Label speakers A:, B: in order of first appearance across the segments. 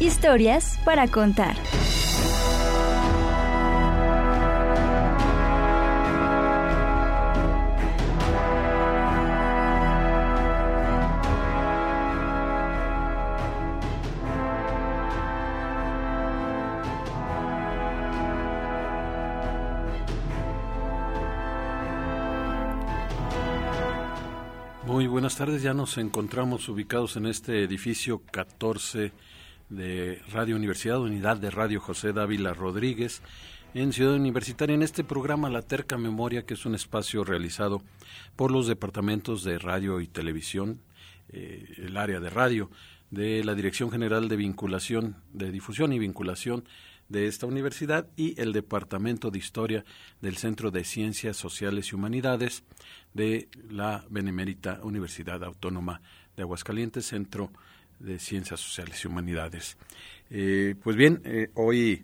A: Historias para contar.
B: Muy buenas tardes, ya nos encontramos ubicados en este edificio 14 de Radio Universidad, Unidad de Radio José Dávila Rodríguez, en Ciudad Universitaria, en este programa La Terca Memoria, que es un espacio realizado por los departamentos de radio y televisión, eh, el área de radio, de la Dirección General de Vinculación, de Difusión y Vinculación de esta universidad y el Departamento de Historia del Centro de Ciencias Sociales y Humanidades de la Benemérita Universidad Autónoma de Aguascalientes, Centro de Ciencias Sociales y Humanidades. Eh, pues bien, eh, hoy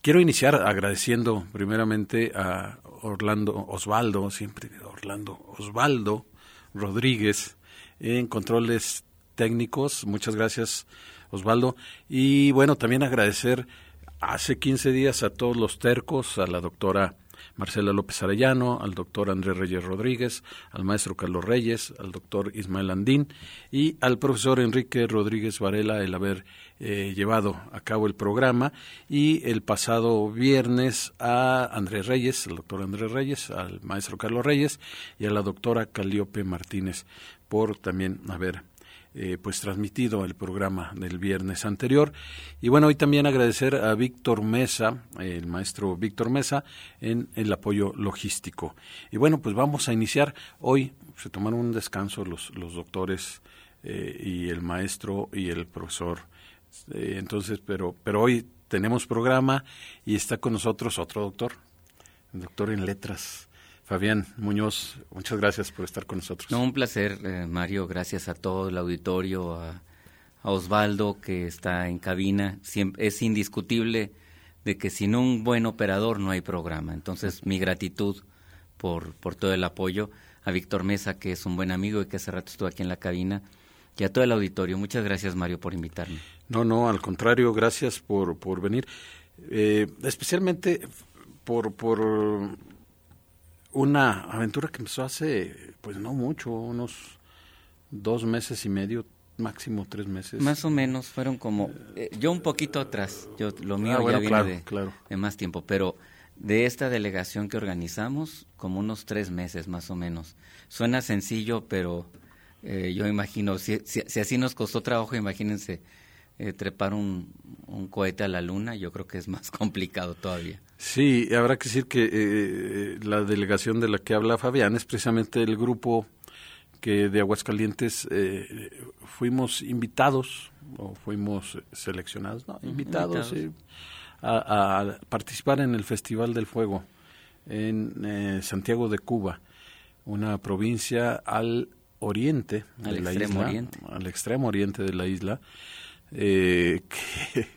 B: quiero iniciar agradeciendo primeramente a Orlando Osvaldo, siempre Orlando Osvaldo Rodríguez, en controles técnicos. Muchas gracias, Osvaldo. Y bueno, también agradecer hace 15 días a todos los tercos, a la doctora Marcela López Arellano, al doctor Andrés Reyes Rodríguez, al maestro Carlos Reyes, al doctor Ismael Andín y al profesor Enrique Rodríguez Varela el haber eh, llevado a cabo el programa. Y el pasado viernes a Andrés Reyes, al doctor Andrés Reyes, al maestro Carlos Reyes y a la doctora Caliope Martínez por también haber eh, pues transmitido el programa del viernes anterior. Y bueno, hoy también agradecer a Víctor Mesa, el maestro Víctor Mesa, en el apoyo logístico. Y bueno, pues vamos a iniciar. Hoy se tomaron un descanso los, los doctores eh, y el maestro y el profesor. Eh, entonces, pero, pero hoy tenemos programa y está con nosotros otro doctor, el doctor en letras, Fabián Muñoz, muchas gracias por estar con nosotros.
C: No, un placer, eh, Mario. Gracias a todo el auditorio, a, Osvaldo que está en cabina. es indiscutible de que sin un buen operador no hay programa. Entonces, mi gratitud por, por todo el apoyo. A Víctor Mesa, que es un buen amigo y que hace rato estuvo aquí en la cabina. Y a todo el auditorio. Muchas gracias, Mario, por invitarme.
B: No, no, al contrario, gracias por, por venir. Eh, especialmente por, por una aventura que empezó hace, pues no mucho, unos dos meses y medio, máximo tres meses.
C: Más o menos, fueron como, eh, yo un poquito atrás, yo lo mío ah, ya viene de, de, más tiempo, pero de esta delegación que organizamos, como unos tres meses más o menos. Suena sencillo, pero eh, yo imagino, si, si, así nos costó trabajo, imagínense eh, trepar un, un cohete a la luna, yo creo que es más complicado todavía.
B: Sí, habrá que decir que eh, la delegación de la que habla Fabián es precisamente el grupo que de Aguascalientes eh, fuimos invitados o fuimos seleccionados, no, invitados, a, participar en el Festival del Fuego en eh, Santiago de Cuba, una provincia al oriente de la isla, al extremo oriente de la isla, que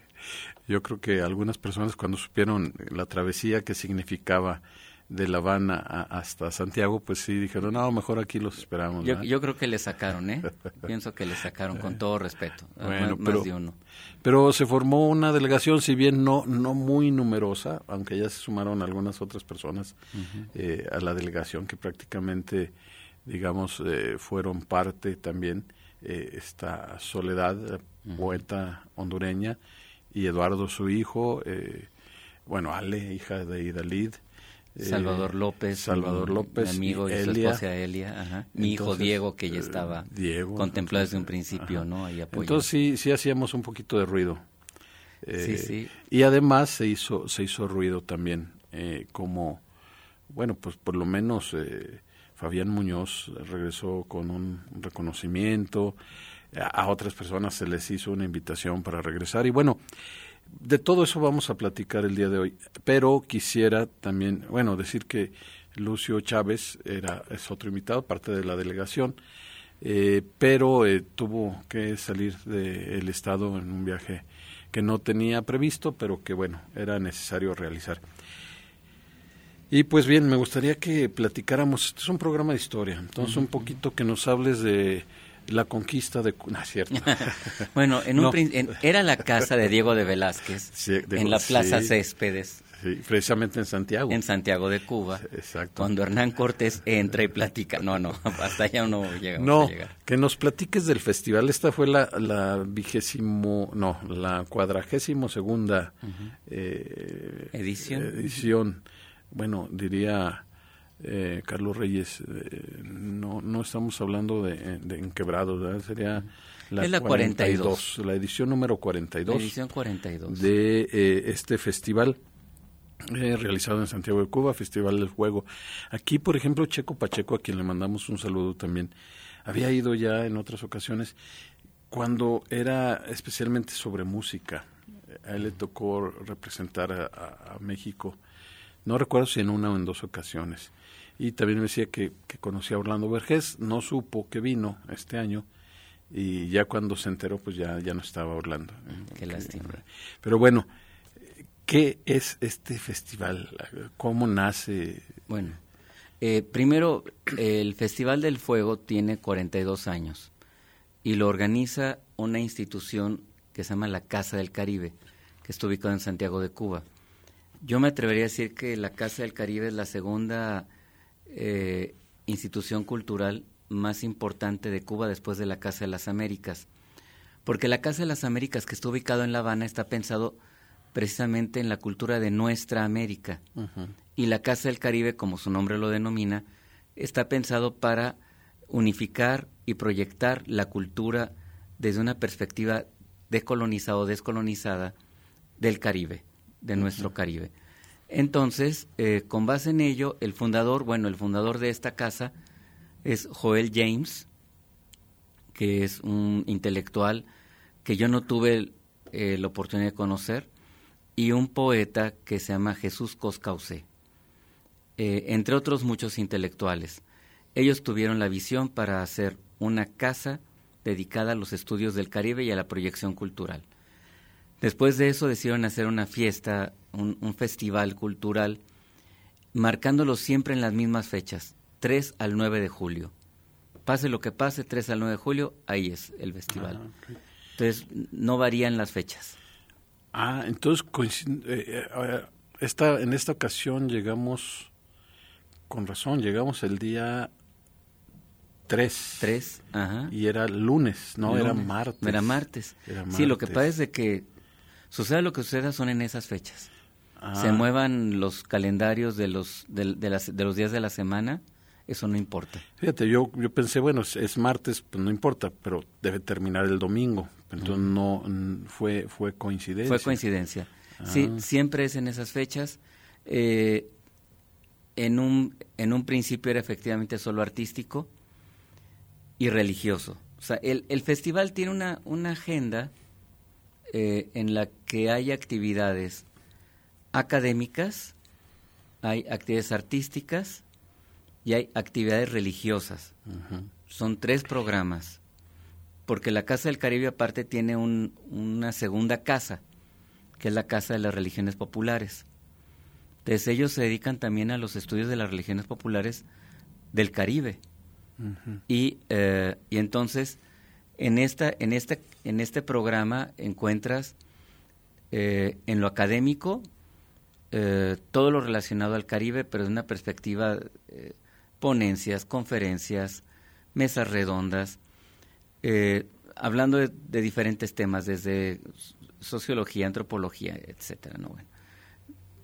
B: yo creo que algunas personas cuando supieron la travesía que significaba de La Habana hasta Santiago, pues sí dijeron, no, mejor aquí los esperamos.
C: Yo, creo que le sacaron, ¿eh? Pienso que le sacaron con todo respeto.
B: Bueno, pero, pero se formó una delegación, si bien no, no muy numerosa, aunque ya se sumaron algunas otras personas eh, a la delegación que prácticamente, digamos, eh, fueron parte también, eh, esta Soledad, poeta hondureña, y Eduardo su hijo, eh, bueno, Ale, hija de Idalid.
C: Eh, Salvador López,
B: Salvador López,
C: mi amigo y, su esposa Elia, mi hijo Diego que ya estaba Diego, contemplado desde un principio, ¿no? Ahí
B: entonces sí, sí hacíamos un poquito de ruido. sí, sí. Y además se hizo, se hizo ruido también, como, bueno, pues por lo menos Fabián Muñoz regresó con un reconocimiento, a otras personas se les hizo una invitación para regresar y bueno, de todo eso vamos a platicar el día de hoy, pero quisiera también, bueno, decir que Lucio Chávez era es otro invitado, parte de la delegación, eh, pero eh, tuvo que salir del estado en un viaje que no tenía previsto, pero que bueno, era necesario realizar. Y pues bien, me gustaría que platicáramos, este es un programa de historia, entonces un poquito que nos hables de la conquista de... No, cierto.
C: bueno, en un era la casa de Diego de Velázquez, en la Plaza Céspedes.
B: Sí, precisamente en Santiago.
C: En Santiago de Cuba.
B: Exacto.
C: Cuando Hernán Cortés entra y platica. No, no, hasta allá no llegamos
B: no,
C: a llegar.
B: que nos platiques del festival. Esta fue la, la vigésimo, no, la cuadragésimo segunda
C: eh, edición.
B: edición. Bueno, diría eh, Carlos Reyes, eh, no, no estamos hablando de, de enquebrados, ¿verdad? Sería
C: la, la 42,
B: la edición número 42,
C: edición 42.
B: de eh, este festival realizado en Santiago de Cuba, Festival del Juego. Aquí, por ejemplo, Checo Pacheco, a quien le mandamos un saludo también, había ido ya en otras ocasiones cuando era especialmente sobre música. A él le tocó representar a México, no recuerdo si en una o en dos ocasiones y también me decía que, que conocía a Orlando Vergés, no supo que vino este año y ya cuando se enteró pues ya, ya no estaba Orlando.
C: Qué lástima.
B: Pero bueno, ¿qué es este festival? ¿Cómo nace?
C: Bueno, eh, primero, el Festival del Fuego tiene 42 años y lo organiza una institución que se llama la Casa del Caribe, que está ubicada en Santiago de Cuba. Yo me atrevería a decir que la Casa del Caribe es la segunda eh, institución cultural más importante de Cuba después de la Casa de las Américas. Porque la Casa de las Américas, que está ubicado en La Habana, está pensado precisamente en la cultura de nuestra América. Y la Casa del Caribe, como su nombre lo denomina, está pensado para unificar y proyectar la cultura desde una perspectiva decolonizada o descolonizada del Caribe, de nuestro Caribe. Entonces, eh, con base en ello, el fundador, bueno, el fundador de esta casa es Joel James, que es un intelectual que yo no tuve eh, la oportunidad de conocer, y un poeta que se llama Jesús Coscausé, eh, entre otros muchos intelectuales. Ellos tuvieron la visión para hacer una casa dedicada a los estudios del Caribe y a la proyección cultural. Después de eso decidieron hacer una fiesta, un, festival cultural, marcándolo siempre en las mismas fechas, 3 al 9 de julio. Pase lo que pase, 3 al 9 de julio, ahí es el festival. Ah, entonces, no varían las fechas.
B: Ah, entonces, eh, eh, esta, en esta ocasión llegamos, con razón, llegamos el día 3.
C: 3, ajá.
B: Y era lunes, no, era martes.
C: Era martes. Sí, lo que pasa es de que Suceda lo que suceda son en esas fechas. Se ah. muevan los calendarios de los, de, las, de los días de la semana, eso no importa.
B: Fíjate, yo, yo pensé, bueno, es, martes, pues no importa, pero debe terminar el domingo. Entonces no fue, fue coincidencia.
C: Fue coincidencia. Sí, ah. siempre es en esas fechas. Eh, en, un, en un principio era efectivamente solo artístico y religioso. O sea, el, el festival tiene una, una agenda eh, en la que hay actividades académicas, hay actividades artísticas y hay actividades religiosas. Son tres programas, porque la Casa del Caribe aparte tiene una segunda casa, que es la Casa de las Religiones Populares. Entonces ellos se dedican también a los estudios de las religiones populares del Caribe. y, eh, y entonces en, esta, en, este, en este programa encuentras eh, en lo académico eh, todo lo relacionado al Caribe, pero de una perspectiva, eh, ponencias, conferencias, mesas redondas, hablando de, diferentes temas, desde sociología, antropología, etcétera, ¿no? bueno,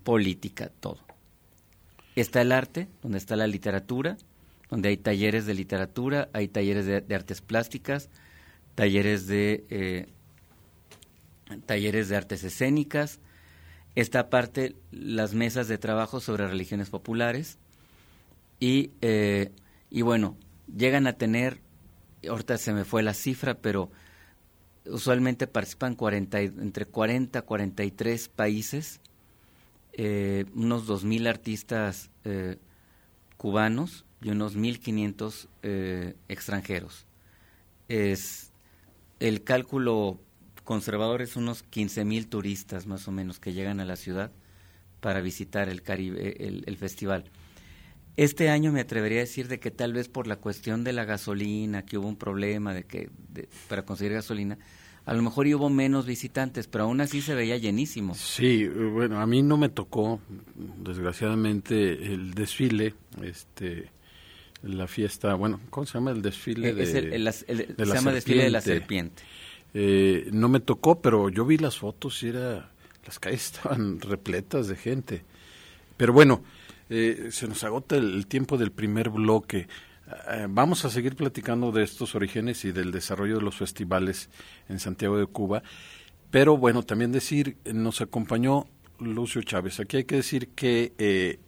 C: política, todo. Está el arte, donde está la literatura, donde hay talleres de literatura, hay talleres de artes plásticas, talleres de eh, talleres de artes escénicas, esta aparte las mesas de trabajo sobre religiones populares. Y, eh, y bueno, llegan a tener ahorita se me fue la cifra, pero usualmente participan 40, entre 40 y 43 países, eh, unos 2.000 artistas eh, cubanos y unos 1.500 eh, extranjeros. Es, el cálculo conservador es unos 15.000 turistas más o menos que llegan a la ciudad para visitar el, Caribe, el festival. Este año me atrevería a decir de que tal vez por la cuestión de la gasolina, que hubo un problema de que para conseguir gasolina, a lo mejor hubo menos visitantes, pero aún así se veía llenísimo.
B: Sí, bueno, a mí no me tocó, desgraciadamente, el desfile, este, la fiesta, bueno, ¿cómo se llama el desfile?
C: De, se llama desfile de la serpiente.
B: Eh, no me tocó, pero yo vi las fotos y era, las calles estaban repletas de gente. Pero bueno, eh, se nos agota el, tiempo del primer bloque. Eh, vamos a seguir platicando de estos orígenes y del desarrollo de los festivales en Santiago de Cuba. Pero bueno, también decir, nos acompañó Lucio Chávez. Aquí hay que decir que eh,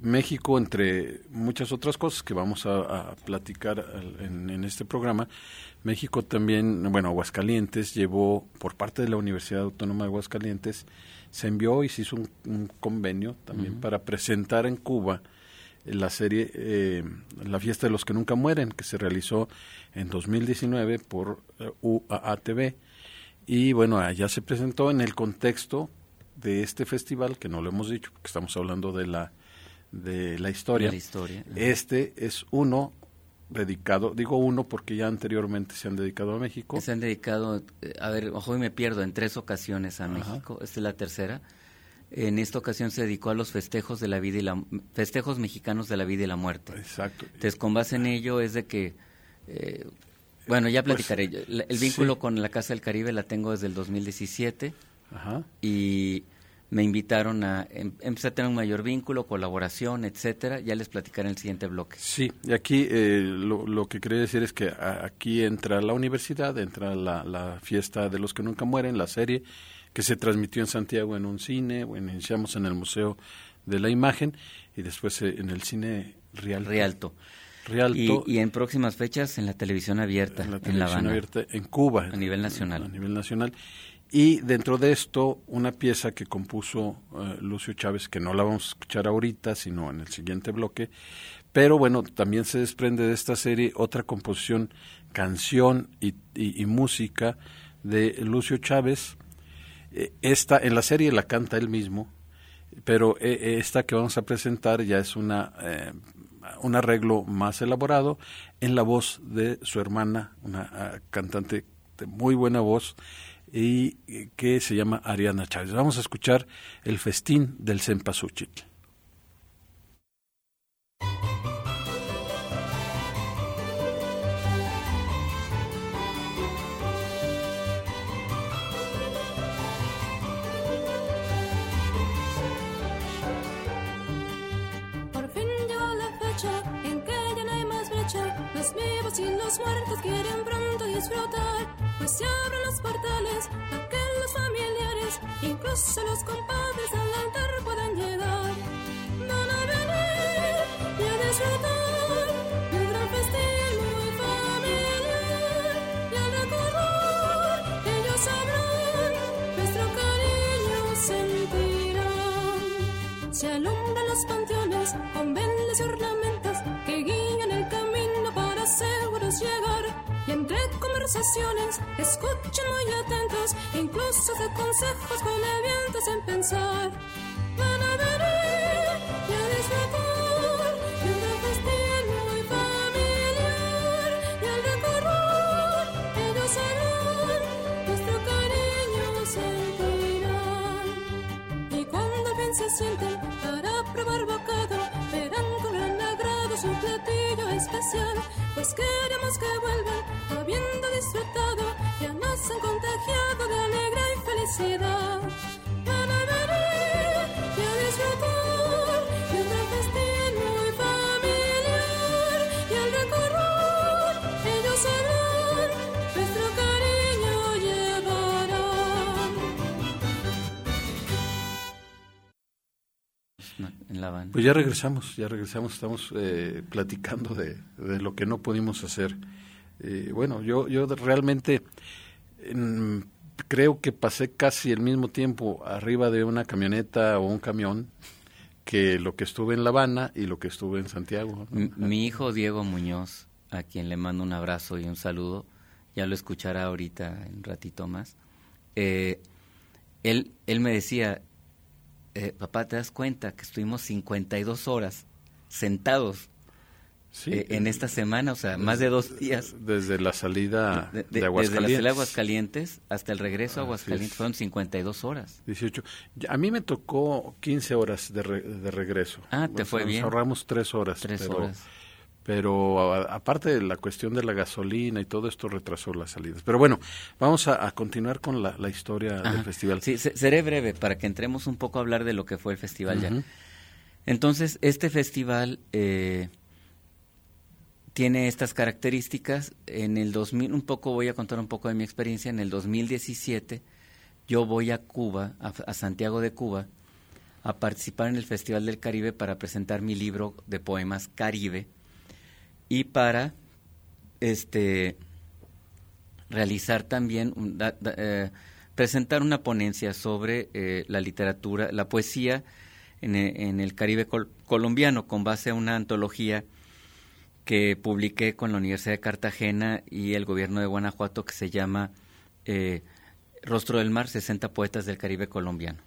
B: México, entre muchas otras cosas que vamos a, platicar en, en, este programa, México también, bueno, Aguascalientes llevó por parte de la Universidad Autónoma de Aguascalientes se envió y se hizo un, convenio también para presentar en Cuba la serie eh, La fiesta de los que nunca mueren, que se realizó en 2019 por uh, UAATV. Y bueno, allá se presentó en el contexto de este festival, que no lo hemos dicho, porque estamos hablando de la, de la historia.
C: la historia.
B: Este es uno dedicado, digo uno porque ya anteriormente se han dedicado a México.
C: Se han dedicado, eh, a ver, ojo y me pierdo, en tres ocasiones a México, esta es la tercera. En esta ocasión se dedicó a los festejos de la vida y la festejos mexicanos de la vida y la muerte.
B: Exacto.
C: Entonces, con base en ello es de que eh, bueno, ya pues, platicaré. el vínculo con la Casa del Caribe la tengo desde el 2017 Ajá. y me invitaron a em, empezar a tener un mayor vínculo, colaboración, etcétera. Ya les platicaré en el siguiente bloque.
B: Sí, y aquí eh, lo, que quería decir es que aquí entra la universidad, entra la, fiesta de los que nunca mueren, la serie que se transmitió en Santiago en un cine, bueno, iniciamos en el Museo de la Imagen y después eh, en el cine Rialto.
C: Rialto.
B: Rialto.
C: Y, en próximas fechas en la televisión abierta, en, la televisión
B: abierta en Cuba.
C: A nivel nacional.
B: A nivel nacional. Y dentro de esto, una pieza que compuso eh, Lucio Chávez, que no la vamos a escuchar ahorita, sino en el siguiente bloque. Pero bueno, también se desprende de esta serie otra composición, canción y, música de Lucio Chávez. Eh, esta, en la serie la canta él mismo, pero eh, esta que vamos a presentar ya es una, un arreglo más elaborado en la voz de su hermana, una ah, cantante de muy buena voz y eh, que se llama Ariana Chávez. Vamos a escuchar el festín del
A: y los muertos quieren disfrutar pues se abren los portales para que los familiares, incluso los compadres al altar puedan llegar. Van a venir y a disfrutar del gran festín muy familiar y al recordar ellos sabrán nuestro cariño sentirán. Se alumbran los panteones con velas y ornamentos que guían el camino para seguros llegar escuchen muy atentos, incluso de consejos con sin pensar. Van a venir y a disfrutar de un festín muy familiar y al recorrer ellos sabrán nuestro cariño sentirán. Y cuando bien se sienten para probar bocado, verán con gran agrado su platillo especial, felicidad. Van a venir y a disfrutar de un gran festín muy familiar y al recorrer ellos sabrán nuestro cariño llevarán.
C: En la
B: Pues ya regresamos, ya regresamos, estamos eh, platicando de, de lo que no pudimos hacer Eh, bueno, yo, yo realmente creo que pasé casi el mismo tiempo arriba de una camioneta o un camión que lo que estuve en La Habana y lo que estuve en Santiago.
C: Mi hijo Diego Muñoz, a quien le mando un abrazo y un saludo, ya lo escuchará ahorita en un ratito más. Eh, él, él me decía, eh, papá, ¿te das cuenta que estuvimos 52 horas sentados eh, en esta semana, o sea, más de dos días.
B: Desde la salida de,
C: de,
B: Aguascalientes.
C: Desde la salida de Aguascalientes hasta el regreso a Aguascalientes fueron 52 horas.
B: 18. A mí me tocó 15 horas de, de regreso.
C: Ah, te fue bien.
B: ahorramos tres horas.
C: Tres horas.
B: Pero aparte de la cuestión de la gasolina y todo esto retrasó las salidas. Pero bueno, vamos a, continuar con la, historia del festival.
C: Sí, seré breve para que entremos un poco a hablar de lo que fue el festival ya. Entonces, este festival... Eh, tiene estas características. En el 2000, un poco voy a contar un poco de mi experiencia. En el 2017 yo voy a Cuba, a, Santiago de Cuba, a participar en el Festival del Caribe para presentar mi libro de poemas Caribe y para este realizar también eh, presentar una ponencia sobre eh, la literatura, la poesía en, en el Caribe colombiano con base a una antología que publiqué con la Universidad de Cartagena y el gobierno de Guanajuato que se llama eh, Rostro del Mar, 60 poetas del Caribe colombiano.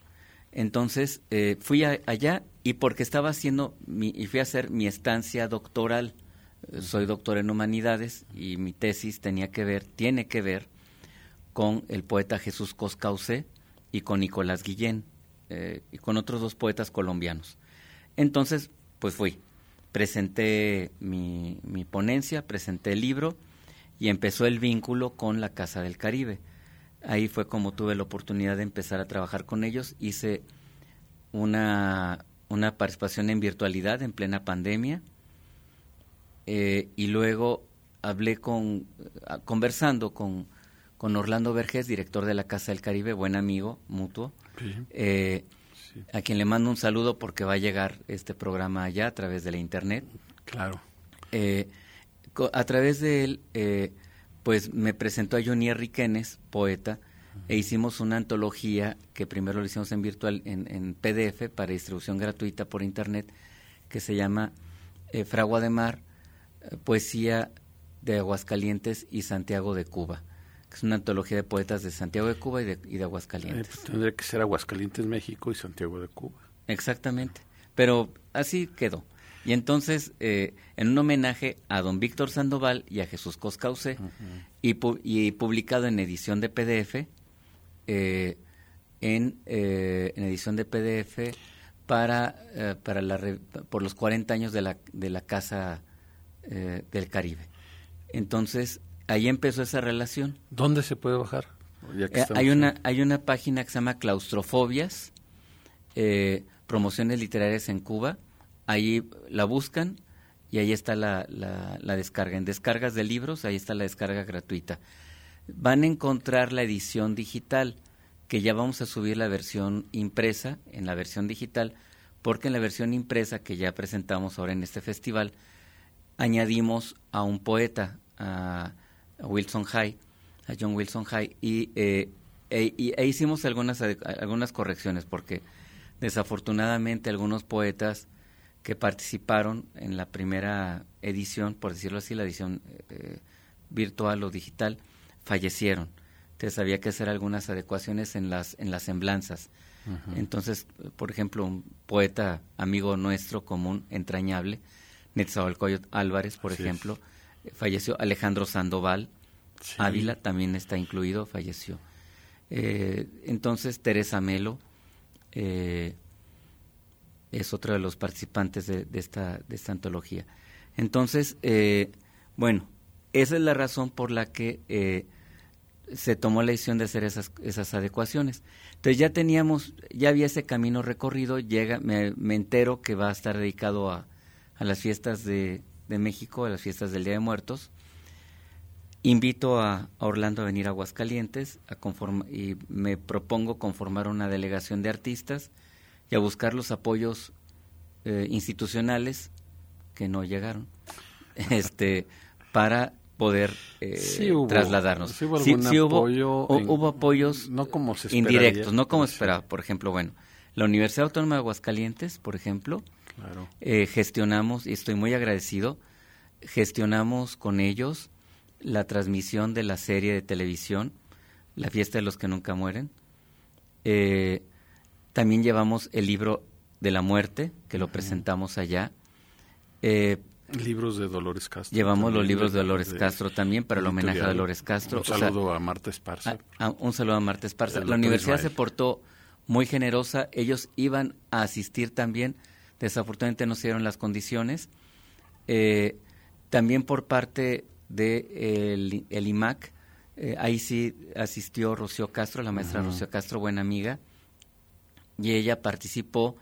C: Entonces eh, fui allá y porque estaba haciendo mi, y fui a hacer mi estancia doctoral, soy doctor en humanidades y mi tesis tenía que ver, tiene que ver con el poeta Jesús Coscauce y con Nicolás Guillén eh, y con otros dos poetas colombianos. Entonces, pues fui presenté mi, mi ponencia, presenté el libro y empezó el vínculo con la Casa del Caribe. Ahí fue como tuve la oportunidad de empezar a trabajar con ellos. Hice una, una participación en virtualidad en plena pandemia eh, y luego hablé con, conversando con, con Orlando Vergés, director de la Casa del Caribe, buen amigo mutuo. Eh, a quien le mando un saludo porque va a llegar este programa allá a través de la internet.
B: Claro.
C: Eh, a través de él, eh, pues me presentó a Johnny Riquenes, poeta, e hicimos una antología que primero lo hicimos en virtual, en, PDF, para distribución gratuita por internet, que se llama eh, Fragua de Mar, Poesía de Aguascalientes y Santiago de Cuba que es una antología de poetas de Santiago de Cuba y de, Aguascalientes. Eh,
B: pues tendría que ser Aguascalientes, México y Santiago de Cuba.
C: Exactamente, pero así quedó. Y entonces, eh, en un homenaje a don Víctor Sandoval y a Jesús Coscauce, y, publicado en edición de PDF, eh, en, en, edición de PDF para, para la, por los 40 años de la, de la Casa del Caribe. Entonces, ahí empezó esa relación.
B: ¿Dónde se puede bajar?
C: Eh, hay, una, hay una página que se llama Claustrofobias, eh, Promociones Literarias en Cuba. Ahí la buscan y ahí está la, la, descarga. En descargas de libros, ahí está la descarga gratuita. Van a encontrar la edición digital, que ya vamos a subir la versión impresa en la versión digital, porque en la versión impresa que ya presentamos ahora en este festival, añadimos a un poeta, a a Wilson High, a John Wilson High, y, eh, e, e, hicimos algunas, algunas correcciones, porque desafortunadamente algunos poetas que participaron en la primera edición, por decirlo así, la edición eh, virtual o digital, fallecieron. Entonces había que hacer algunas adecuaciones en las, en las semblanzas. Entonces, por ejemplo, un poeta amigo nuestro común, entrañable, Netzahualcoyot Álvarez, por ejemplo, falleció Alejandro Sandoval, Ávila también está incluido, falleció. Eh, entonces Teresa Melo eh, es otro de los participantes de, esta, de esta antología. Entonces, eh, bueno, esa es la razón por la que se tomó la decisión de hacer esas, esas adecuaciones. Entonces ya teníamos, ya había ese camino recorrido, llega, me, me entero que va a estar dedicado a, a las fiestas de, de México, a las fiestas del Día de Muertos. Invito a, Orlando a venir a Aguascalientes a y me propongo conformar una delegación de artistas y a buscar los apoyos eh, institucionales que no llegaron este para poder eh, trasladarnos. Sí hubo, hubo, apoyos
B: no como
C: indirectos, no como esperaba. Por ejemplo, bueno, la Universidad Autónoma de Aguascalientes, por ejemplo, eh, gestionamos, y estoy muy agradecido, gestionamos con ellos la transmisión de la serie de televisión, La fiesta de los que nunca mueren. Eh, también llevamos el libro de la muerte, que lo presentamos allá.
B: Eh, libros de Dolores Castro.
C: Llevamos los libros de Dolores Castro también para el homenaje a Dolores Castro.
B: Un saludo a Marta Esparza.
C: un saludo a Marta Esparza. La universidad se portó muy generosa. Ellos iban a asistir también. Desafortunadamente no se dieron las condiciones. Eh, también por parte de el, IMAC, eh, ahí sí asistió Rocío Castro, la maestra Rocío Castro, buena amiga, y ella participó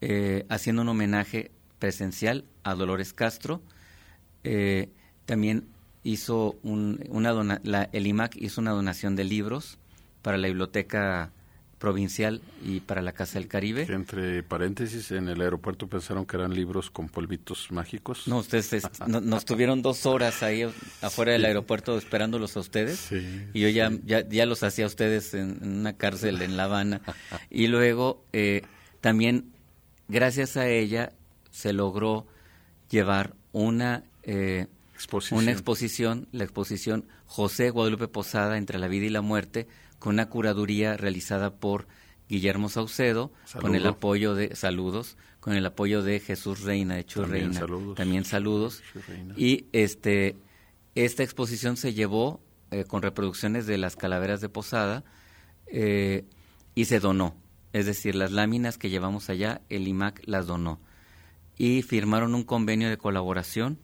C: eh, haciendo un homenaje presencial a Dolores Castro. Eh, también hizo una la, el IMAC hizo una donación de libros para la biblioteca provincial y para la Casa del Caribe.
B: entre paréntesis, en el aeropuerto pensaron que eran libros con polvitos mágicos.
C: No, ustedes nos tuvieron dos horas ahí afuera del aeropuerto esperándolos a ustedes. y yo ya, ya, los hacía a ustedes en, una cárcel en La Habana. y luego eh, también, gracias a ella, se logró llevar una... Eh, una exposición, la exposición José Guadalupe Posada entre la vida y la muerte, con una curaduría realizada por Guillermo Saucedo, con el apoyo de saludos, con el apoyo de Jesús Reina, de Chu Reina, también saludos. Y este esta exposición se llevó eh, con reproducciones de las calaveras de Posada eh, y se donó. Es decir, las láminas que llevamos allá, el IMAC las donó. Y firmaron un convenio de colaboración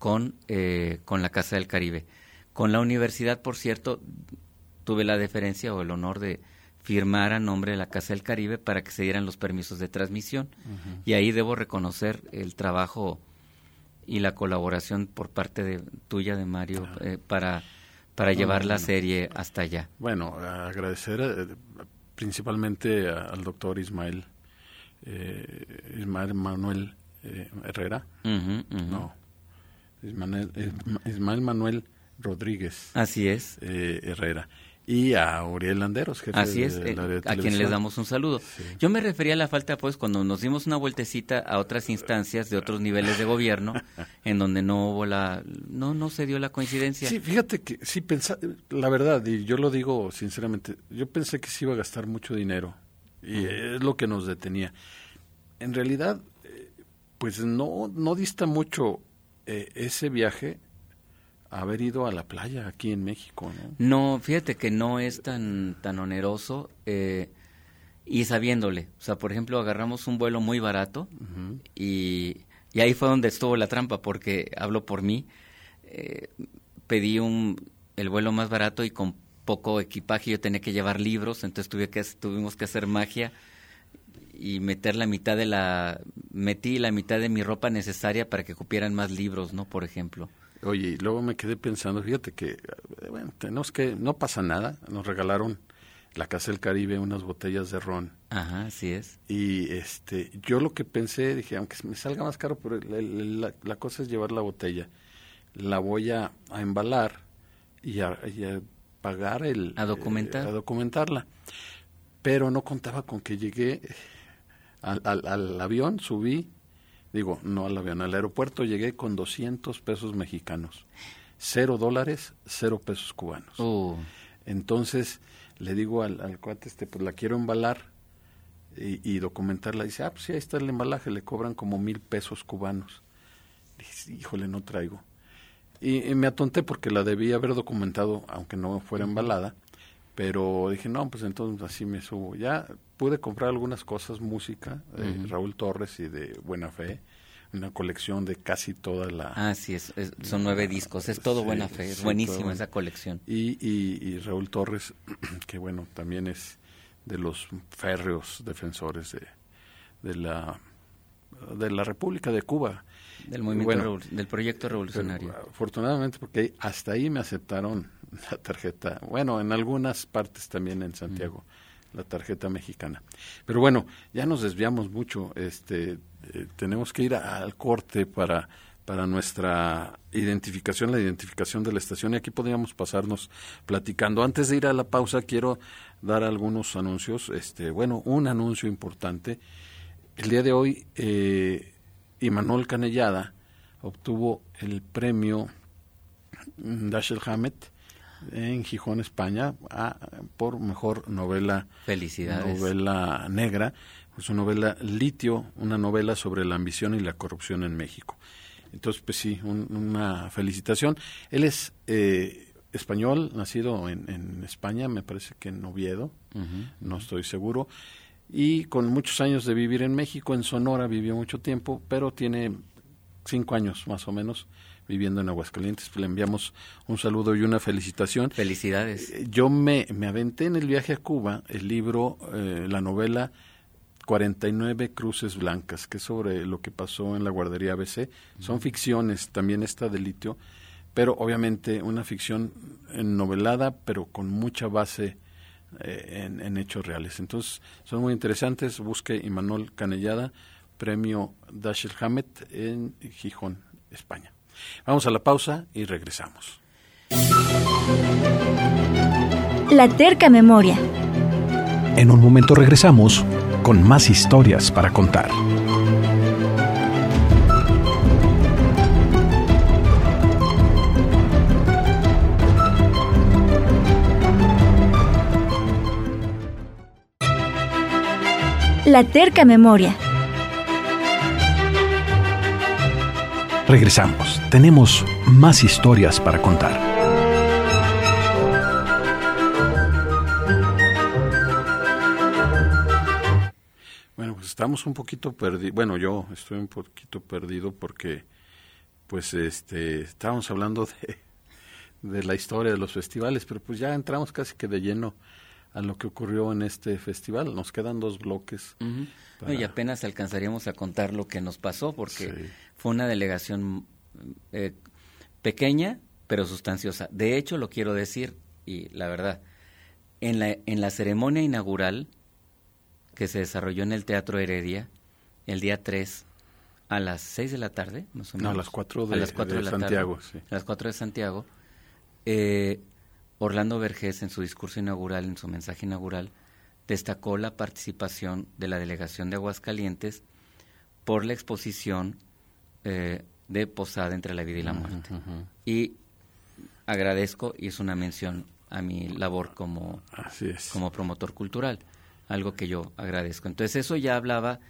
C: con, eh, con la Casa del Caribe. Con la universidad, por cierto, tuve la deferencia o el honor de firmar a nombre de la Casa del Caribe para que se dieran los permisos de transmisión. Y ahí debo reconocer el trabajo y la colaboración por parte de tuya, de Mario, eh, para, para llevar la serie hasta allá.
B: Bueno, agradecer eh, principalmente al doctor Ismael, eh, Ismael Manuel Herrera. No, Ismael, Ismael Manuel Rodríguez.
C: Así es.
B: Herrera y a Uriel Landeros,
C: jefe Así es, eh, a quien les damos un saludo. Yo me refería a la falta, pues, cuando nos dimos una vueltecita a otras instancias de otros niveles de gobierno, en donde no hubo la, no, no se dio la coincidencia.
B: Sí, fíjate que sí pensa, la verdad, y yo lo digo sinceramente, yo pensé que se iba a gastar mucho dinero y es lo que nos detenía. En realidad, eh, pues no, no dista mucho eh, ese viaje haber ido a la playa aquí en México, ¿no?
C: No, fíjate que no es tan, tan oneroso eh, y sabiéndole. O sea, por ejemplo, agarramos un vuelo muy barato y, y, ahí fue donde estuvo la trampa, porque hablo por mí. Eh, pedí un, el vuelo más barato y con poco equipaje yo tenía que llevar libros, entonces tuve que, tuvimos que hacer magia y meter la mitad de la metí la mitad de mi ropa necesaria para que cupieran más libros, ¿no? Por ejemplo.
B: Oye, y luego me quedé pensando, fíjate que, eh, bueno, tenemos que, no pasa nada, nos regalaron la Casa del Caribe unas botellas de ron.
C: Ajá, así es.
B: Y este, yo lo que pensé, dije, aunque me salga más caro, pero la, cosa es llevar la botella. La voy a, embalar y a, pagar el...
C: A documentar.
B: Eh, a documentarla. Pero no contaba con que llegué al, al avión, subí, digo, no al avión, al aeropuerto llegué con 200 pesos mexicanos, cero dólares, cero pesos cubanos.
C: Uh.
B: Entonces le digo al, al, cuate, este, pues la quiero embalar y, documentarla. Dice, ah, pues sí, ahí está el embalaje, le cobran como mil pesos cubanos. Dije, híjole, no traigo. Y, me atonté porque la debía haber documentado, aunque no fuera embalada, pero dije, no, pues entonces así me subo. Ya pude comprar algunas cosas, música, de Raúl Torres y de Buena Fe, una colección de casi toda la...
C: Ah, sí, es, son nueve discos, es todo Buena Fe, es buenísima esa colección.
B: Y, y, Raúl Torres, que bueno, también es de los férreos defensores de, de la de la República de Cuba.
C: Del movimiento del proyecto revolucionario.
B: afortunadamente, porque hasta ahí me aceptaron la tarjeta, bueno, en algunas partes también en Santiago, la tarjeta mexicana. Pero bueno, ya nos desviamos mucho, este, eh, tenemos que ir al corte para para nuestra identificación, la identificación de la estación. Y aquí podríamos pasarnos platicando. Antes de ir a la pausa, quiero dar algunos anuncios. Este, bueno, un anuncio importante. El día de hoy, eh, Imanol Canellada obtuvo el premio Dashiell Hammett en Gijón, España, por mejor novela, novela negra, su novela Litio, una novela sobre la ambición y la corrupción en México. Entonces, pues sí, una felicitación. Él es eh, español, nacido en, España, me parece que en Oviedo, no estoy seguro, y con muchos años de vivir en México, en Sonora vivió mucho tiempo, pero tiene cinco años más o menos viviendo en Aguascalientes. Le enviamos un saludo y una felicitación.
C: Felicidades.
B: Eh, yo me, me aventé en el viaje a Cuba el libro, eh, la novela 49 Cruces Blancas, que es sobre lo que pasó en la guardería ABC. Son ficciones, también está de litio, pero obviamente una ficción novelada, pero con mucha base eh, en, hechos reales. Entonces, son muy interesantes. Busque Imanol Canellada, premio Dashiell Hammett en Gijón, España. Vamos a la pausa y regresamos.
D: La terca memoria.
E: En un momento regresamos con más historias para contar.
D: La terca memoria.
E: Regresamos. Tenemos más historias para contar.
B: estamos un poquito perdidos, bueno, yo estoy un poquito perdido porque, pues, este, estábamos hablando de, de la historia de los festivales, pero pues ya entramos casi que de lleno a lo que ocurrió en este festival. Nos quedan dos bloques.
C: y apenas alcanzaríamos a contar lo que nos pasó, porque fue una delegación eh, pequeña, pero sustanciosa. De hecho, lo quiero decir, y la verdad, en la, en la ceremonia inaugural, que se desarrolló en el Teatro Heredia el día 3 a las 6 de la tarde, más o menos.
B: No, a las 4 de, las 4 de, Santiago. sí.
C: A las 4 de Santiago. Eh, Orlando Vergés, en su discurso inaugural, en su mensaje inaugural, destacó la participación de la delegación de Aguascalientes por la exposición eh, de Posada entre la vida y la muerte. Y agradezco y es una mención a mi labor como, como promotor cultural algo que yo agradezco. Entonces eso ya hablaba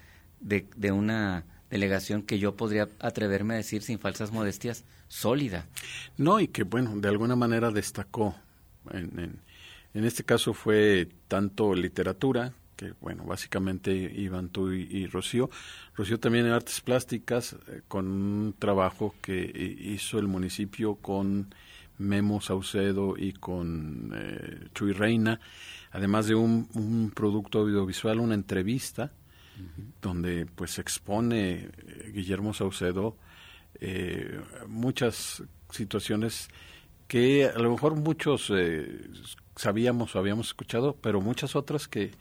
C: de, de una delegación que yo podría atreverme a decir sin falsas modestias, sólida.
B: No, y que bueno, de alguna manera destacó. En, en, este caso fue tanto literatura, que bueno, básicamente iban tú y, Rocío. Rocío también en artes plásticas, eh, con un trabajo que hizo el municipio con Memo Saucedo y con eh, Chuy Reina además de un, producto audiovisual, una entrevista, donde pues expone eh, Guillermo Saucedo eh, muchas situaciones que a lo mejor muchos eh, sabíamos o habíamos escuchado, pero muchas otras que,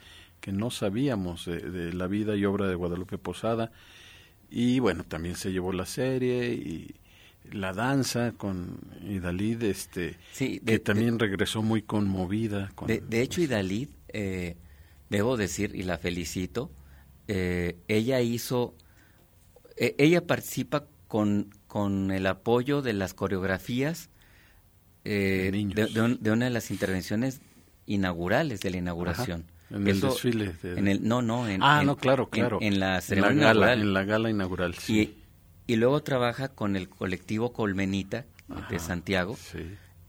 B: que no sabíamos de, la vida y obra de Guadalupe Posada. Y bueno, también se llevó la serie y la danza con Idalid, este, que también regresó muy conmovida.
C: de, hecho, Idalid, eh, debo decir, y la felicito, eh, ella hizo, e, ella participa con, con el apoyo de las coreografías eh, de, una de las intervenciones inaugurales de la inauguración.
B: En el desfile.
C: En el, no, no. En,
B: ah, no, claro, claro.
C: En, la ceremonia
B: gala, En la gala inaugural, sí.
C: Y luego trabaja con el colectivo Colmenita de Santiago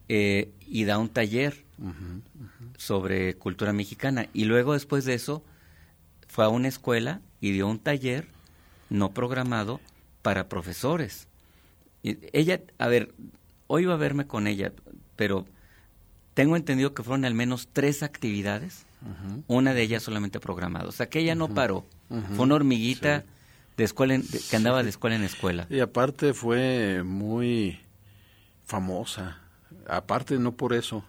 C: eh, y da un taller sobre cultura mexicana. Y luego después de eso fue a una escuela y dio un taller no programado para profesores. Y ella, a ver, hoy iba a verme con ella, pero tengo entendido que fueron al menos tres actividades, una de ellas solamente programada. O sea que ella no paró. Fue una hormiguita de escuela que andaba de escuela en escuela.
B: Y aparte fue muy famosa. Aparte no por eso.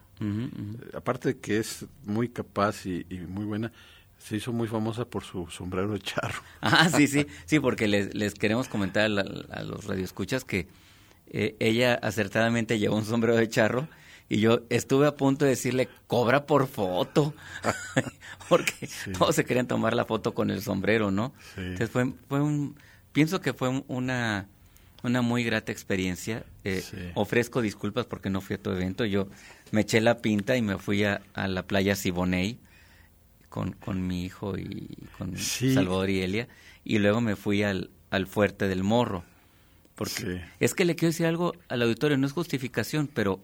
B: Aparte de que es muy capaz y, muy buena, Se hizo muy famosa por su sombrero de charro.
C: Ah, sí, sí, sí, porque les, les queremos comentar a, los radioescuchas que eh, ella acertadamente llevó un sombrero de charro y yo estuve a punto de decirle, cobra por foto, porque todos se querían tomar la foto con el sombrero, ¿no? Entonces fue, fue un, pienso que fue una, una muy grata experiencia. Eh, ofrezco disculpas porque no fui a tu evento, yo me eché la pinta y me fui a, la playa Siboney con, con mi hijo y con Salvador y Elia, y luego me fui al, al Fuerte del Morro. Porque es que le quiero decir algo al auditorio, no es justificación, pero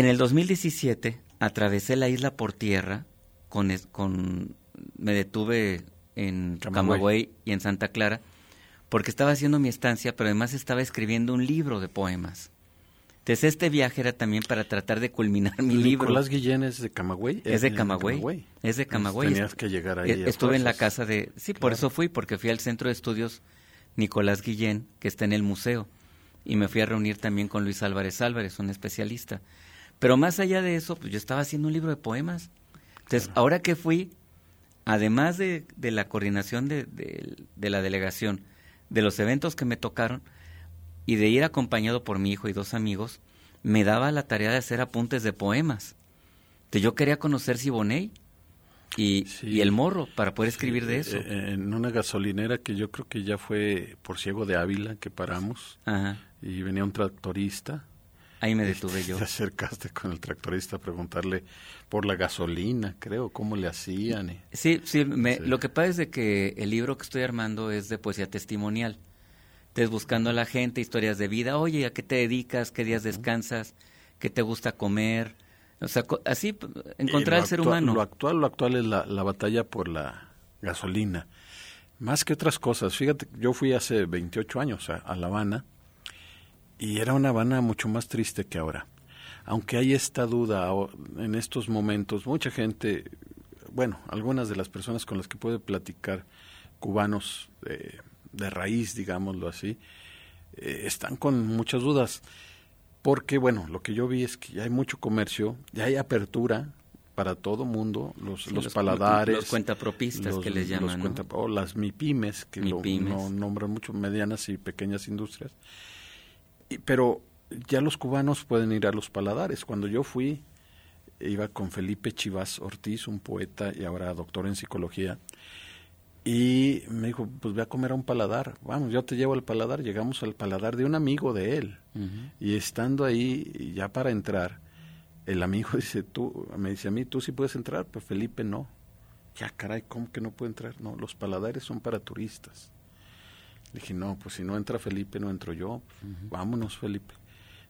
C: en el 2017 atravesé la isla por tierra, con, con me detuve en Camagüey y en Santa Clara, porque estaba haciendo mi estancia, pero además estaba escribiendo un libro de poemas. Entonces este viaje era también para tratar de culminar mi libro.
B: ¿Nicolás Guillén es de Camagüey?
C: Es de Camagüey. Es de Camagüey.
B: tenías que llegar ahí.
C: E, estuve en la casa de... Sí, por eso fui, porque fui al Centro de Estudios Nicolás Guillén, que está en el museo. Y me fui a reunir también con Luis Álvarez Álvarez, un especialista. Pero más allá de eso, pues yo estaba haciendo un libro de poemas. Entonces, ahora que fui, además de, de la coordinación de, de, la delegación, de los eventos que me tocaron, y de ir acompañado por mi hijo y dos amigos, me daba la tarea de hacer apuntes de poemas. Entonces, yo quería conocer Siboney y, y, el morro para poder escribir de eso.
B: Eh, en una gasolinera que yo creo que ya fue por Ciego de Ávila que paramos y venía un tractorista
C: Ahí me detuve yo.
B: Te acercaste con el tractorista a preguntarle por la gasolina, creo, cómo le hacían.
C: Sí, sí, lo que pasa es de que el libro que estoy armando es de poesía testimonial. Entonces, buscando a la gente, historias de vida, oye, ¿a qué te dedicas? ¿Qué días descansas? ¿Qué te gusta comer? O sea, así encontrar al ser humano.
B: Lo actual, lo actual es la, la batalla por la gasolina. Más que otras cosas. Fíjate, yo fui hace 28 años a, a La Habana y era una Habana mucho más triste que ahora. Aunque hay esta duda en estos momentos, mucha gente, bueno, algunas de las personas con las que puede platicar, cubanos de raíz, digámoslo así, eh, están con muchas dudas. Porque, bueno, lo que yo vi es que ya hay mucho comercio, ya hay apertura para todo mundo, los, los, paladares. Los
C: cuentapropistas que les llaman.
B: o las MIPIMES, que Lo, nombran mucho, medianas y pequeñas industrias pero ya los cubanos pueden ir a los paladares. Cuando yo fui, iba con Felipe Chivas Ortiz, un poeta y ahora doctor en psicología, y me dijo, pues voy a comer a un paladar. Vamos, yo te llevo al paladar. Llegamos al paladar de un amigo de él. Y estando ahí, ya para entrar, el amigo dice, tú, me dice a mí, tú sí puedes entrar, pero Felipe no. Ya, caray, ¿cómo que no puede entrar? No, los paladares son para turistas. Dije, no, pues si no entra Felipe, no entro yo. Vámonos, Felipe.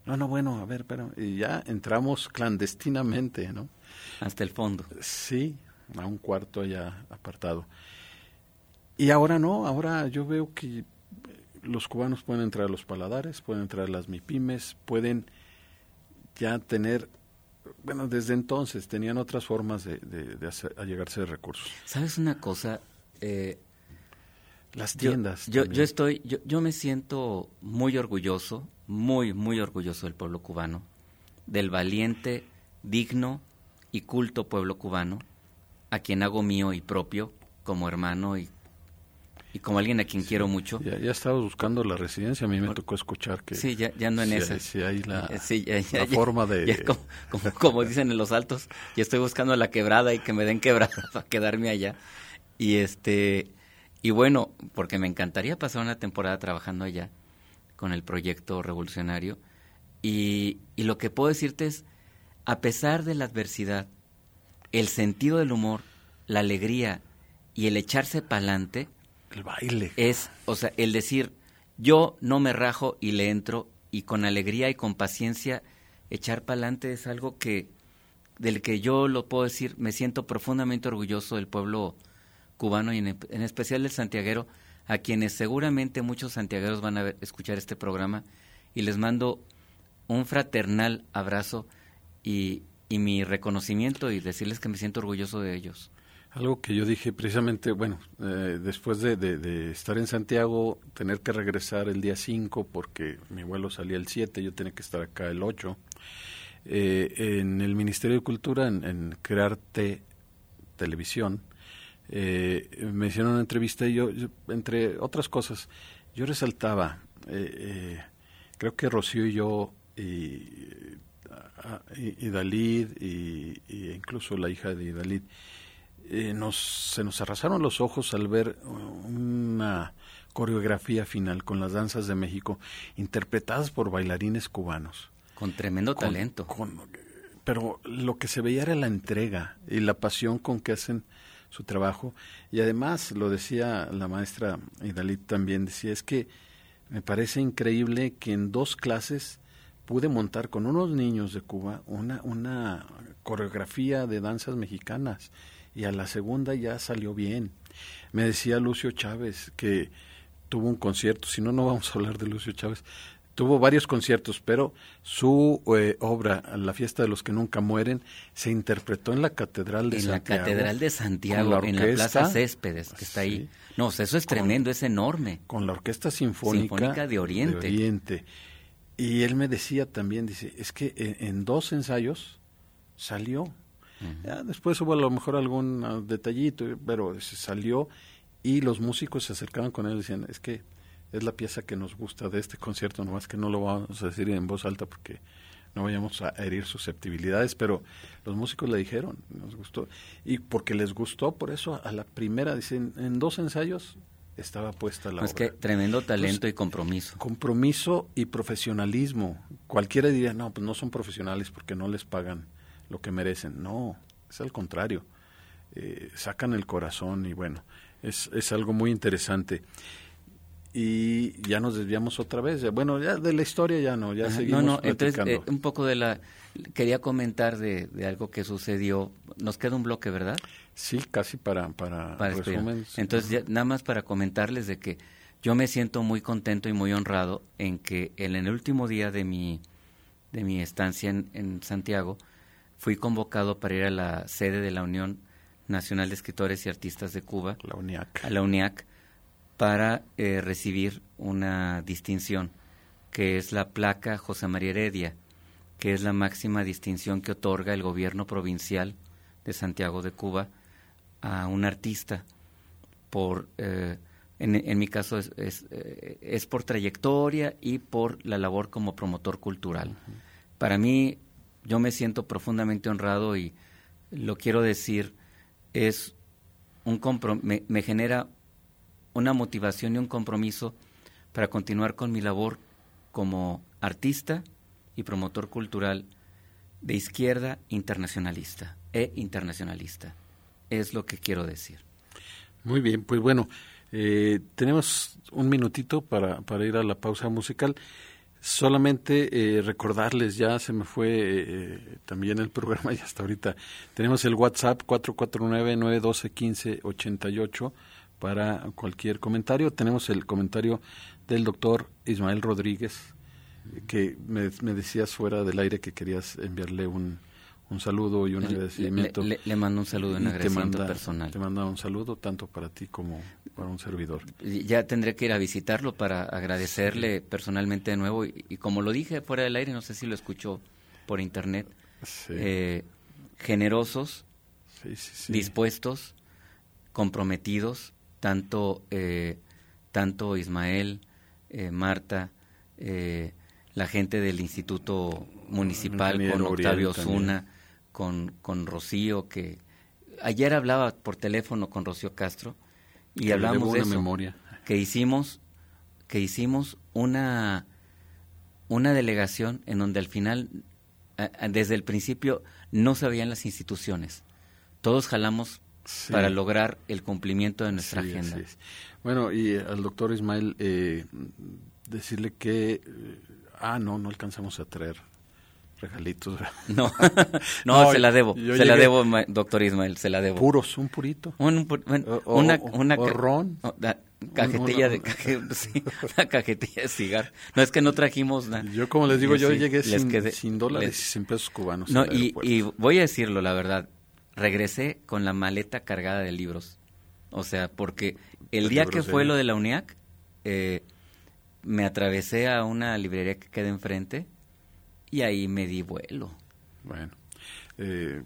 B: No, no, bueno, a ver, pero y ya entramos clandestinamente, ¿no?
C: Hasta el fondo.
B: Sí, a un cuarto allá apartado. Y ahora no, ahora yo veo que los cubanos pueden entrar a los paladares, pueden entrar a las MIPIMES, pueden ya tener, bueno, desde entonces tenían otras formas de, de, hacer, allegarse de recursos.
C: ¿Sabes una cosa? Eh,
B: las tiendas.
C: Yo, yo, estoy, yo, yo me siento muy orgulloso, muy, muy orgulloso del pueblo cubano, del valiente, digno y culto pueblo cubano, a quien hago mío y propio como hermano y, y como alguien a quien quiero mucho.
B: Ya, ya estabas buscando la residencia, a mí me tocó escuchar que...
C: Sí, ya, ya no en esa.
B: Sí, hay la, la forma de...
C: Como, como, dicen en los altos, ya estoy buscando la quebrada y que me den quebrada para quedarme allá. Y este y bueno, porque me encantaría pasar una temporada trabajando allá con el proyecto revolucionario. Y, y lo que puedo decirte es, a pesar de la adversidad, el sentido del humor, la alegría y el echarse pa'lante.
B: El baile.
C: Es, o sea, el decir, yo no me rajo y le entro y con alegría y con paciencia echar pa'lante es algo que, del que yo lo puedo decir, me siento profundamente orgulloso del pueblo cubano y en, especial del santiaguero, a quienes seguramente muchos santiagueros van a escuchar este programa y les mando un fraternal abrazo y, mi reconocimiento y decirles que me siento orgulloso de ellos.
B: Algo que yo dije precisamente, bueno, eh, después de, estar en Santiago, tener que regresar el día 5 porque mi vuelo salía el 7, yo tenía que estar acá el 8. Eh, en el Ministerio de Cultura, en, en Crearte televisión, eh, me hicieron una entrevista y yo, entre otras cosas, yo resaltaba, eh, creo que Rocío y yo, y, y, Dalid, y, incluso la hija de Dalid, nos, se nos arrasaron los ojos al ver una coreografía final con las danzas de México interpretadas por bailarines cubanos.
C: Con tremendo talento.
B: pero lo que se veía era la entrega y la pasión con que hacen su trabajo. Y además, lo decía la maestra Idalit también, decía, es que me parece increíble que en dos clases pude montar con unos niños de Cuba una, una coreografía de danzas mexicanas y a la segunda ya salió bien. Me decía Lucio Chávez que tuvo un concierto, si no, no vamos a hablar de Lucio Chávez, tuvo varios conciertos, pero su eh, obra, La fiesta de los que nunca mueren, se interpretó en la Catedral de Santiago.
C: En la Catedral de Santiago, en la Plaza Céspedes, que está ahí. No, eso es tremendo, es enorme.
B: Con la Orquesta Sinfónica,
C: de, Oriente.
B: Y él me decía también, dice, es que en, dos ensayos salió. después hubo a lo mejor algún ah, detallito, pero salió y los músicos se acercaban con él y decían, es que es la pieza que nos gusta de este concierto, nomás que no lo vamos a decir en voz alta porque no vayamos a herir susceptibilidades, pero los músicos le dijeron, nos gustó, y porque les gustó, por eso a la primera, dicen, en dos ensayos estaba puesta la
C: es que tremendo talento y compromiso.
B: Compromiso y profesionalismo. Cualquiera diría, no, pues no son profesionales porque no les pagan lo que merecen. No, es al contrario. Eh, sacan el corazón y bueno, es, es algo muy interesante. Y ya nos desviamos otra vez. Bueno, ya de la historia ya no, ya seguimos No, no, entonces
C: eh, un poco de la... Quería comentar de, de, algo que sucedió. Nos queda un bloque, ¿verdad?
B: Sí, casi para, para, resumen.
C: Entonces, nada más para comentarles de que yo me siento muy contento y muy honrado en que en el último día de mi, de mi estancia en, en Santiago fui convocado para ir a la sede de la Unión Nacional de Escritores y Artistas de Cuba,
B: la UNIAC,
C: a la UNIAC para eh, recibir una distinción, que es la placa José María Heredia, que es la máxima distinción que otorga el gobierno provincial de Santiago de Cuba a un artista por eh, en, mi caso es, eh, es, por trayectoria y por la labor como promotor cultural. Para mí, yo me siento profundamente honrado y lo quiero decir es un me, me genera una motivación y un compromiso para continuar con mi labor como artista y promotor cultural de izquierda internacionalista e internacionalista. Es lo que quiero decir.
B: Muy bien, pues bueno, eh, tenemos un minutito para, para ir a la pausa musical. Solamente eh, recordarles, ya se me fue eh, también el programa y hasta ahorita. Tenemos el WhatsApp 449-912-1588 para cualquier comentario. Tenemos el comentario del doctor Ismael Rodríguez, que me, decías fuera del aire que querías enviarle un, un saludo y un agradecimiento.
C: Le, mando un saludo y un agradecimiento personal.
B: Te manda un saludo tanto para ti como para un servidor.
C: Ya tendré que ir a visitarlo para agradecerle personalmente de nuevo y, como lo dije fuera del aire, no sé si lo escuchó por internet, eh, generosos, dispuestos, comprometidos, tanto, eh, tanto Ismael, eh, Marta, la gente del Instituto Municipal con Octavio Zuna, con, con Rocío, que ayer hablaba por teléfono con Rocío Castro y hablamos de eso,
B: memoria.
C: que hicimos que hicimos una una delegación en donde al final desde el principio no se veían las instituciones. Todos jalamos para lograr el cumplimiento de nuestra agenda.
B: Bueno, y al doctor Ismael eh, decirle que, eh, ah, no, no alcanzamos a traer regalitos.
C: No, no, se la debo, se la debo, doctor Ismael, se la debo.
B: Puros, un purito.
C: Un, una, una
B: ron.
C: cajetilla de sí, una cajetilla de cigarro. No es que no trajimos nada.
B: Yo como les digo, yo llegué sin, sin, dólares y sin pesos cubanos.
C: No, y, y voy a decirlo, la verdad, regresé con la maleta cargada de libros. O sea, porque el día que fue lo de la UNIAC, eh, me atravesé a una librería que queda enfrente y ahí me di vuelo.
B: Bueno, eh,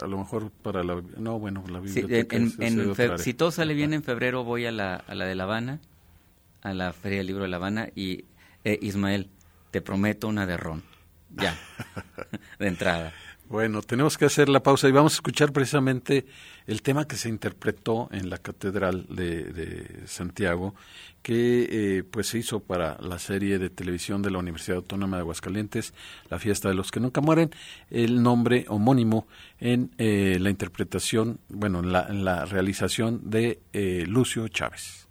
B: a lo mejor para la... No, bueno, la
C: biblioteca... si todo sale bien, en febrero voy a la, a la de La Habana, a la Feria del Libro de La Habana, y eh, Ismael, te prometo una de ron. Ya, de entrada.
B: Bueno, tenemos que hacer la pausa y vamos a escuchar precisamente el tema que se interpretó en la Catedral de, Santiago, que eh, pues se hizo para la serie de televisión de la Universidad Autónoma de Aguascalientes, La Fiesta de los que Nunca Mueren, el nombre homónimo en eh, la interpretación, bueno, en la, realización de eh, Lucio Chávez.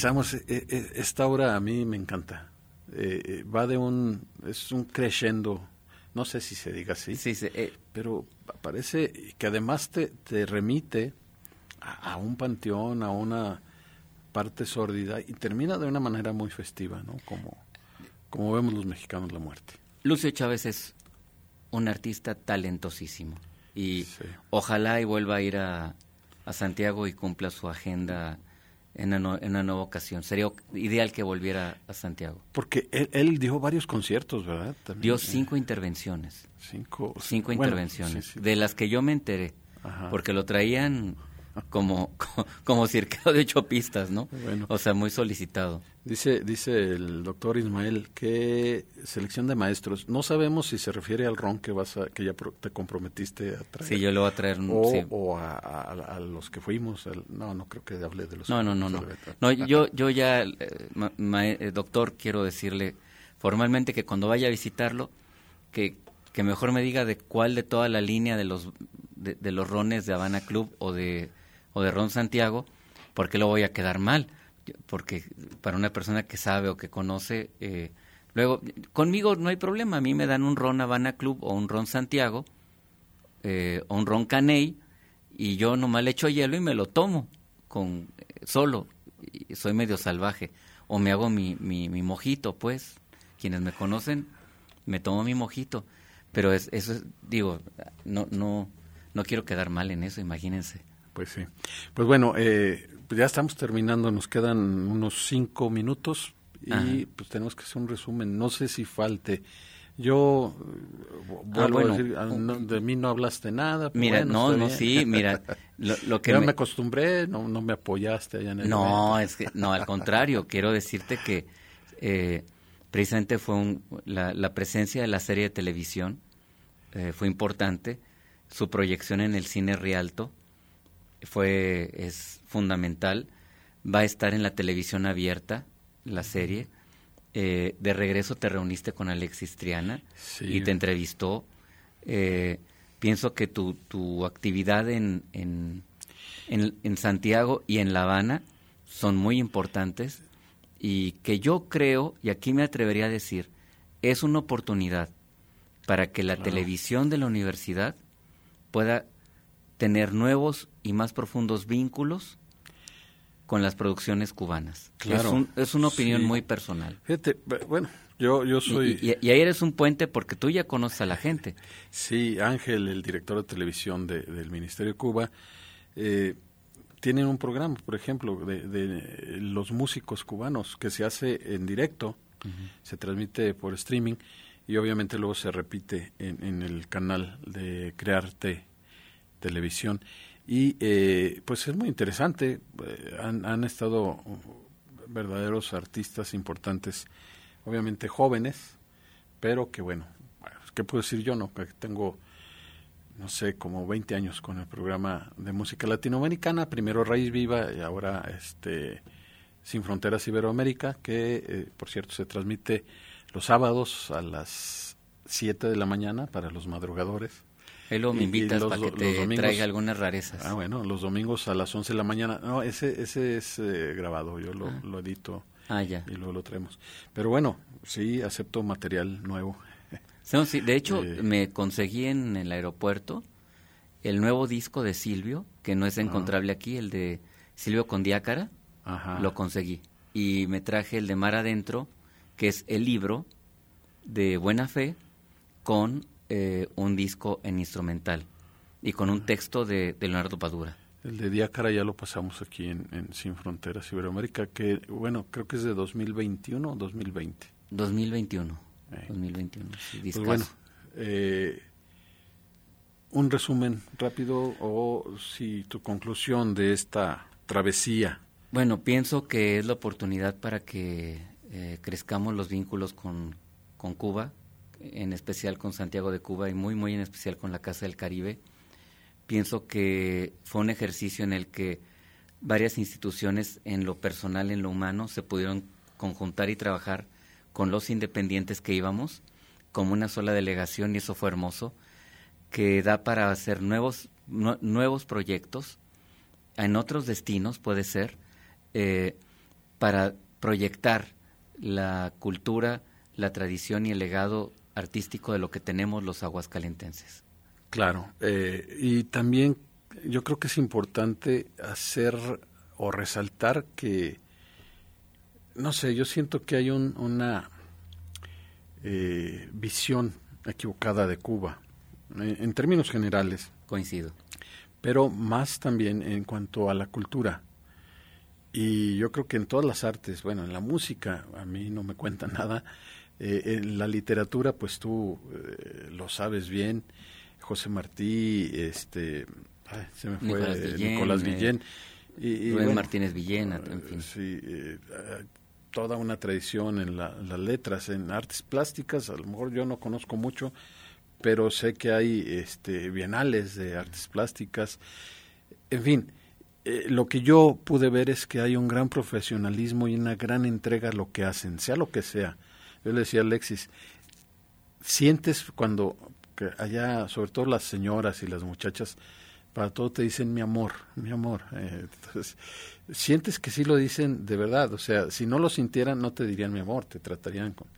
B: Regresamos. E, e, esta obra a mí me encanta. Eh, eh, va de un. Es un crescendo. No sé si se diga así.
C: Sí, sí, eh.
B: pero parece que además te, te remite a, un panteón, a una parte sórdida y termina de una manera muy festiva, ¿no? Como, como vemos los mexicanos la muerte.
C: Lucio Chávez es un artista talentosísimo Y ojalá y vuelva a ir a, a Santiago y cumpla su agenda en una, nueva ocasión. Sería ideal que volviera a Santiago.
B: Porque él, dio varios conciertos, ¿verdad?
C: dio cinco intervenciones. Cinco. Cinco intervenciones, de las que yo me enteré, porque lo traían como, como, cirqueo de ocho pistas, ¿no? O sea, muy solicitado.
B: Dice, dice el doctor Ismael que selección de maestros. No sabemos si se refiere al ron que vas a, que ya te comprometiste a traer.
C: Sí, yo lo voy a traer.
B: O, a, los que fuimos. no, no creo que hable de los.
C: No, no, no, no. No, yo, yo ya, eh, eh, doctor, quiero decirle formalmente que cuando vaya a visitarlo, que, que mejor me diga de cuál de toda la línea de los de los rones de Habana Club o de o de Ron Santiago, porque lo voy a quedar mal? Porque para una persona que sabe o que conoce, eh, luego, conmigo no hay problema, a mí me dan un Ron Habana Club o un Ron Santiago eh, o un Ron Caney y yo nomás le echo hielo y me lo tomo con solo, y soy medio salvaje, o me hago mi, mi, mi mojito, pues, quienes me conocen, me tomo mi mojito, pero es, eso es, digo, no, no, no quiero quedar mal en eso, imagínense.
B: Pues sí. Pues bueno, eh, pues ya estamos terminando, nos quedan unos cinco minutos y pues tenemos que hacer un resumen. No sé si falte. Yo ah, vuelvo a decir, ah, de mí no hablaste nada.
C: Mira, no, no, sí, mira, lo, que...
B: me... me... acostumbré, no, no me apoyaste allá en el
C: No, es que, no, al contrario, quiero decirte que eh, precisamente fue un, la, la, presencia de la serie de televisión eh, fue importante, su proyección en el cine Rialto, fue es fundamental. Va a estar en la televisión abierta la serie. Eh, de regreso te reuniste con Alexis Triana y te entrevistó. Eh, pienso que tu, tu actividad en, en, en, Santiago y en La Habana son muy importantes y que yo creo, y aquí me atrevería a decir, es una oportunidad para que la televisión de la universidad pueda tener nuevos y más profundos vínculos con las producciones cubanas. Claro, es, una opinión muy personal.
B: Fíjate, bueno, yo, yo soy...
C: Y, ahí eres un puente porque tú ya conoces a la gente.
B: Sí, Ángel, el director de televisión del Ministerio de Cuba, eh, tienen un programa, por ejemplo, de, los músicos cubanos que se hace en directo, se transmite por streaming y obviamente luego se repite en, en el canal de Crearte televisión. Y eh, pues es muy interesante, eh, han, han, estado verdaderos artistas importantes, obviamente jóvenes, pero que bueno, ¿qué puedo decir yo? no Que tengo, no sé, como 20 años con el programa de música latinoamericana, primero Raíz Viva y ahora este Sin Fronteras Iberoamérica, que eh, por cierto se transmite los sábados a las 7 de la mañana para los madrugadores
C: Él me invitas para que te traiga algunas rarezas.
B: Ah, bueno, los domingos a las 11 de la mañana. No, ese, ese es eh, grabado, yo lo, ah. lo edito
C: ah, ya.
B: y luego lo traemos. Pero bueno, sí, acepto material nuevo.
C: sí, de hecho, eh, me conseguí en el aeropuerto el nuevo disco de Silvio, que no es ah. encontrable aquí, el de Silvio con Diácara, lo conseguí. Y me traje el de Mar Adentro, que es el libro de Buena Fe con eh, un disco en instrumental y con un texto de, Leonardo Padura.
B: El de Diácara ya lo pasamos aquí en, Sin Fronteras Iberoamérica, que bueno, creo que es de 2021 o 2020.
C: 2021. 2021,
B: pues bueno, eh, un resumen rápido o si tu conclusión de esta travesía.
C: Bueno, pienso que es la oportunidad para que eh, crezcamos los vínculos con, con Cuba, en especial con Santiago de Cuba y muy, muy en especial con la Casa del Caribe. Pienso que fue un ejercicio en el que varias instituciones en lo personal, en lo humano, se pudieron conjuntar y trabajar con los independientes que íbamos como una sola delegación y eso fue hermoso, que da para hacer nuevos, nuevos proyectos en otros destinos, puede ser, eh, para proyectar la cultura, la tradición y el legado artístico de lo que tenemos los aguascalentenses.
B: Claro, eh, y también yo creo que es importante hacer o resaltar que, no sé, yo siento que hay una eh, visión equivocada de Cuba, en, términos generales,
C: Coincido.
B: Pero más también en cuanto a la cultura. Y yo creo que en todas las artes, bueno, en la música a mí no me cuenta nada. Eh, en la literatura, pues tú eh, lo sabes bien. José Martí, este, se me fue Nicolás Villén.
C: y, Martínez Villena, en fin.
B: Sí, toda una tradición en las letras, en artes plásticas, a lo mejor yo no conozco mucho, pero sé que hay este, bienales de artes plásticas, en fin, eh, lo que yo pude ver es que hay un gran profesionalismo y una gran entrega a lo que hacen, sea lo que sea. Yo le decía a Alexis, sientes cuando que allá, sobre todo las señoras y las muchachas, para todo te dicen mi amor, mi amor. Eh, entonces, sientes que sí lo dicen de verdad, o sea, si no lo sintieran no te dirían mi amor, te tratarían con...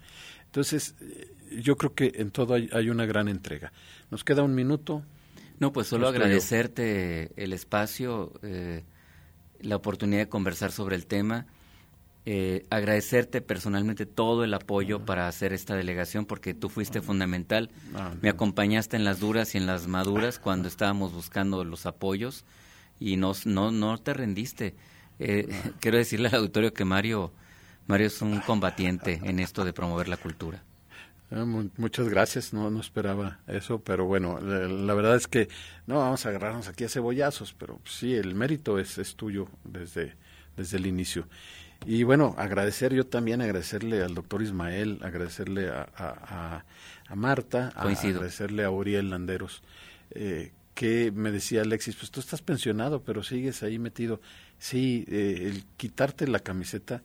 B: Entonces, eh, yo creo que en todo hay, hay una gran entrega. Nos queda un minuto.
C: No, pues solo agradecerte el espacio, eh, la oportunidad de conversar sobre el tema. Eh, agradecerte personalmente todo el apoyo para hacer esta delegación porque tú fuiste fundamental. Ah, Me acompañaste en las duras y en las maduras cuando estábamos buscando los apoyos y no, no, no te rendiste. Eh, quiero decirle al auditorio que Mario, Mario es un combatiente en esto de promover la cultura.
B: Ah, muchas gracias, no, no esperaba eso, pero bueno, la, verdad es que no vamos a agarrarnos aquí a cebollazos, pero sí, el mérito es, es tuyo desde, desde el inicio. Y bueno, agradecer yo también, agradecerle al doctor Ismael, agradecerle a, a, a, Marta, agradecerle a Uriel Landeros, eh, que me decía Alexis, pues tú estás pensionado, pero sigues ahí metido. Sí, eh, el quitarte la camiseta,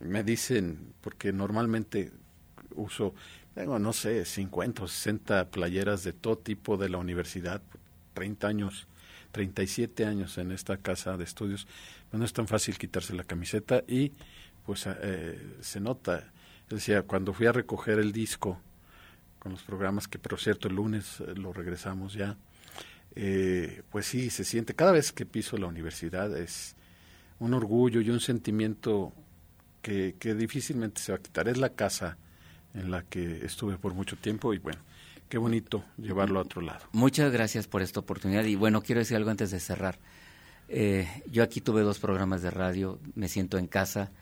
B: me dicen, porque normalmente uso, tengo, no sé, 50 o 60 playeras de todo tipo de la universidad, 30 años, 37 años en esta casa de estudios no es tan fácil quitarse la camiseta y pues eh, se nota. Decía, cuando fui a recoger el disco con los programas, que por cierto el lunes eh, lo regresamos ya, eh, pues sí, se siente, cada vez que piso la universidad es un orgullo y un sentimiento que, que difícilmente se va a quitar. Es la casa en la que estuve por mucho tiempo y bueno, qué bonito llevarlo a otro lado.
C: Muchas gracias por esta oportunidad y bueno, quiero decir algo antes de cerrar. Eh, yo aquí tuve dos programas de radio, me siento en casa.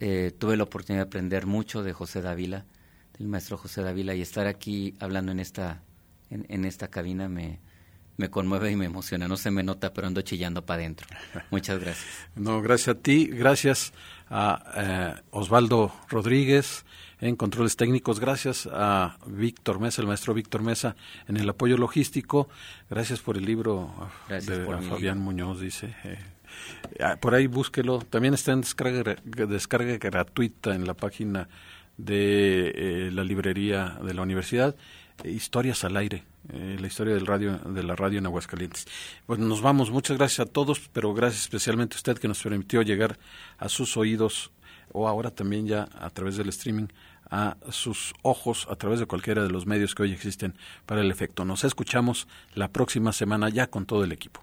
C: Eh, tuve la oportunidad de aprender mucho de José Dávila, del maestro José Dávila, y estar aquí hablando en esta, en, esta cabina me, me conmueve y me emociona. No se me nota, pero ando chillando para adentro. Muchas gracias.
B: No, gracias a ti, gracias a eh, Osvaldo Rodríguez, en controles técnicos. Gracias a Víctor Mesa, el maestro Víctor Mesa, en el apoyo logístico. Gracias por el libro de Fabián Muñoz, dice. Eh, ah, por ahí búsquelo. También está en descarga, descarga gratuita en la página de eh, la librería de la universidad. Eh, historias al aire, la historia del radio, de la radio en Aguascalientes. Bueno, nos vamos. Muchas gracias a todos, pero gracias especialmente a usted que nos permitió llegar a sus oídos o ahora también ya a través del streaming a sus ojos a través de cualquiera de los medios que hoy existen para el efecto. Nos escuchamos la próxima semana ya con todo el equipo.